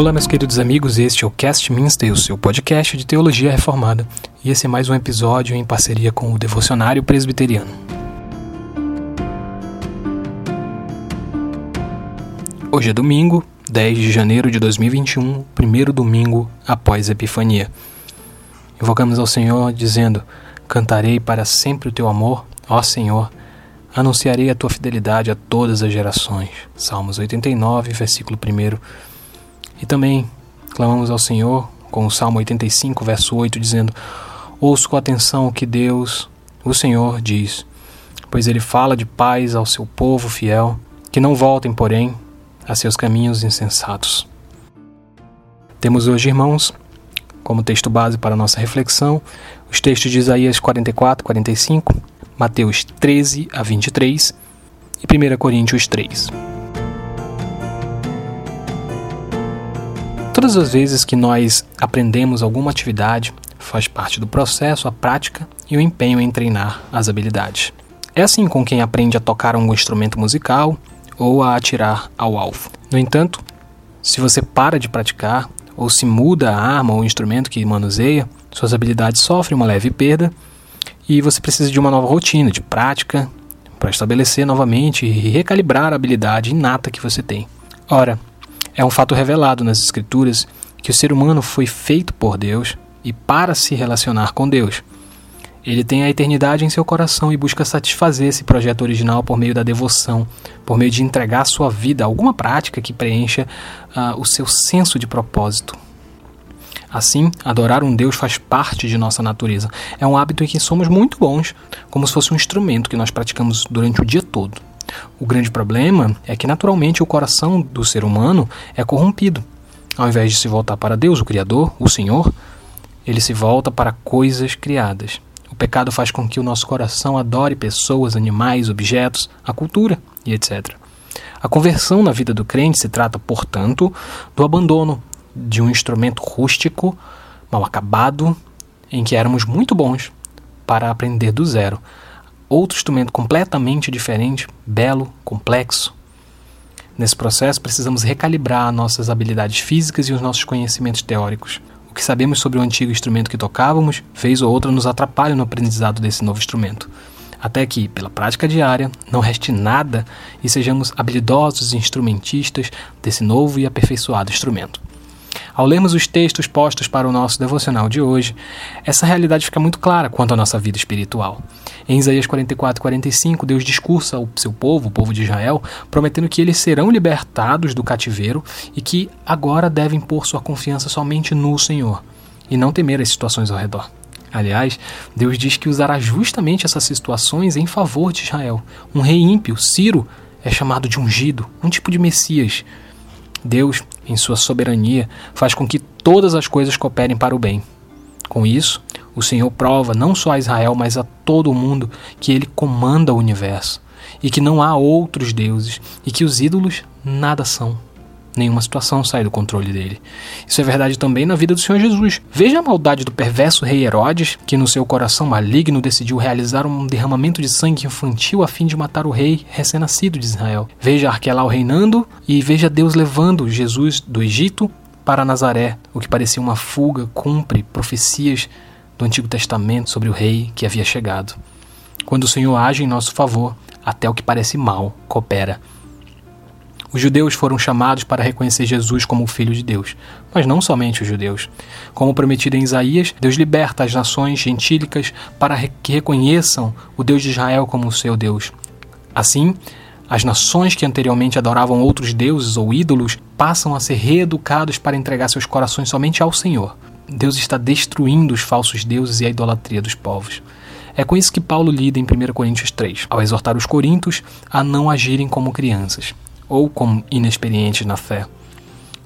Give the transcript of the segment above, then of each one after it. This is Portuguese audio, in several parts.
Olá, meus queridos amigos, este é o Cast Minster, o seu podcast de teologia reformada, e esse é mais um episódio em parceria com o Devocionário Presbiteriano. Hoje é domingo, 10 de janeiro de 2021, primeiro domingo após Epifania. Invocamos ao Senhor dizendo: Cantarei para sempre o teu amor, ó Senhor, anunciarei a tua fidelidade a todas as gerações. Salmos 89, versículo 1. E também clamamos ao Senhor com o Salmo 85, verso 8, dizendo: Ouço com atenção o que Deus, o Senhor, diz, pois ele fala de paz ao seu povo fiel, que não voltem, porém, a seus caminhos insensatos. Temos hoje, irmãos, como texto base para nossa reflexão, os textos de Isaías 44, 45, Mateus 13 a 23 e 1 Coríntios 3. Todas as vezes que nós aprendemos alguma atividade, faz parte do processo a prática e o empenho em treinar as habilidades. É assim com quem aprende a tocar um instrumento musical ou a atirar ao alvo. No entanto, se você para de praticar ou se muda a arma ou o instrumento que manuseia, suas habilidades sofrem uma leve perda e você precisa de uma nova rotina de prática para estabelecer novamente e recalibrar a habilidade inata que você tem. Ora, é um fato revelado nas Escrituras que o ser humano foi feito por Deus e para se relacionar com Deus. Ele tem a eternidade em seu coração e busca satisfazer esse projeto original por meio da devoção, por meio de entregar sua vida a alguma prática que preencha uh, o seu senso de propósito. Assim, adorar um Deus faz parte de nossa natureza. É um hábito em que somos muito bons, como se fosse um instrumento que nós praticamos durante o dia todo. O grande problema é que, naturalmente, o coração do ser humano é corrompido. Ao invés de se voltar para Deus, o Criador, o Senhor, ele se volta para coisas criadas. O pecado faz com que o nosso coração adore pessoas, animais, objetos, a cultura e etc. A conversão na vida do crente se trata, portanto, do abandono de um instrumento rústico, mal acabado, em que éramos muito bons, para aprender do zero outro instrumento completamente diferente, belo, complexo. Nesse processo, precisamos recalibrar nossas habilidades físicas e os nossos conhecimentos teóricos. O que sabemos sobre o antigo instrumento que tocávamos, vez ou outra, nos atrapalha no aprendizado desse novo instrumento. Até que, pela prática diária, não reste nada e sejamos habilidosos instrumentistas desse novo e aperfeiçoado instrumento. Ao lermos os textos postos para o nosso devocional de hoje, essa realidade fica muito clara quanto à nossa vida espiritual. Em Isaías 44 e 45, Deus discursa ao seu povo, o povo de Israel, prometendo que eles serão libertados do cativeiro e que agora devem pôr sua confiança somente no Senhor e não temer as situações ao redor. Aliás, Deus diz que usará justamente essas situações em favor de Israel. Um rei ímpio, Ciro, é chamado de ungido, um tipo de Messias. Deus, em sua soberania, faz com que todas as coisas cooperem para o bem. Com isso, o Senhor prova não só a Israel, mas a todo o mundo que ele comanda o universo e que não há outros deuses e que os ídolos nada são. Nenhuma situação sai do controle dele. Isso é verdade também na vida do Senhor Jesus. Veja a maldade do perverso rei Herodes, que no seu coração maligno decidiu realizar um derramamento de sangue infantil a fim de matar o rei recém-nascido de Israel. Veja Arquelau reinando e veja Deus levando Jesus do Egito para Nazaré, o que parecia uma fuga, cumpre profecias do Antigo Testamento sobre o rei que havia chegado. Quando o Senhor age em nosso favor, até o que parece mal coopera. Os judeus foram chamados para reconhecer Jesus como o Filho de Deus, mas não somente os judeus. Como prometido em Isaías, Deus liberta as nações gentílicas para que reconheçam o Deus de Israel como o seu Deus. Assim, as nações que anteriormente adoravam outros deuses ou ídolos passam a ser reeducados para entregar seus corações somente ao Senhor. Deus está destruindo os falsos deuses e a idolatria dos povos. É com isso que Paulo lida em 1 Coríntios 3, ao exortar os coríntios a não agirem como crianças ou como inexperientes na fé.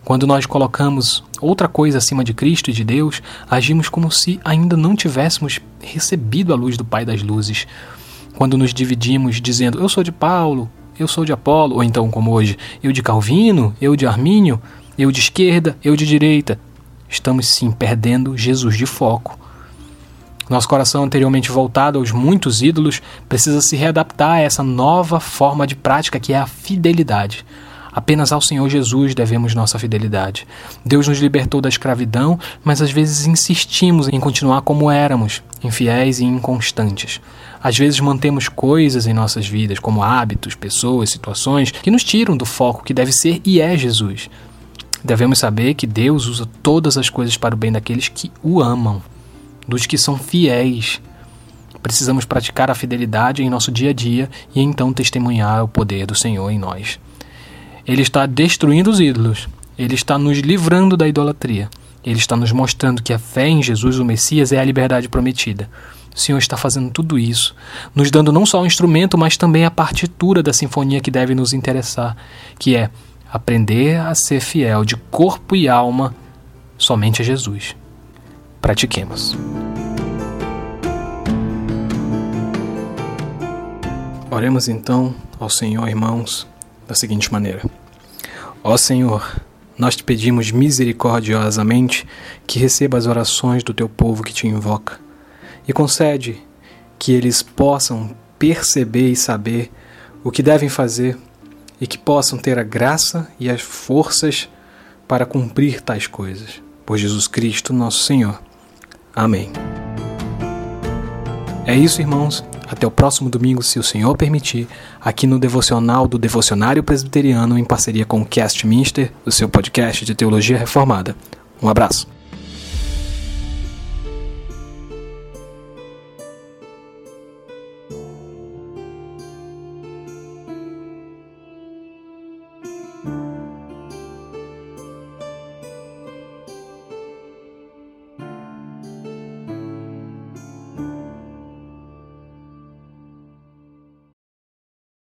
Quando nós colocamos outra coisa acima de Cristo e de Deus, agimos como se ainda não tivéssemos recebido a luz do Pai das luzes. Quando nos dividimos dizendo eu sou de Paulo, eu sou de Apolo, ou então como hoje, eu de Calvino, eu de Armínio, eu de esquerda, eu de direita, estamos sim perdendo Jesus de foco. Nosso coração, anteriormente voltado aos muitos ídolos, precisa se readaptar a essa nova forma de prática que é a fidelidade. Apenas ao Senhor Jesus devemos nossa fidelidade. Deus nos libertou da escravidão, mas às vezes insistimos em continuar como éramos, infiéis e inconstantes. Às vezes mantemos coisas em nossas vidas, como hábitos, pessoas, situações, que nos tiram do foco que deve ser e é Jesus. Devemos saber que Deus usa todas as coisas para o bem daqueles que o amam, dos que são fiéis. Precisamos praticar a fidelidade em nosso dia a dia e então testemunhar o poder do Senhor em nós. Ele está destruindo os ídolos, ele está nos livrando da idolatria. Ele está nos mostrando que a fé em Jesus, o Messias, é a liberdade prometida. O Senhor está fazendo tudo isso, nos dando não só o instrumento, mas também a partitura da sinfonia que deve nos interessar, que é aprender a ser fiel de corpo e alma somente a Jesus. Pratiquemos. Oremos então ao Senhor, irmãos, da seguinte maneira: Ó Senhor, nós te pedimos misericordiosamente que receba as orações do teu povo que te invoca e concede que eles possam perceber e saber o que devem fazer e que possam ter a graça e as forças para cumprir tais coisas. Por Jesus Cristo, nosso Senhor. Amém. É isso, irmãos. Até o próximo domingo, se o Senhor permitir, aqui no devocional do Devocionário Presbiteriano, em parceria com o Cast Minster, o seu podcast de teologia reformada. Um abraço.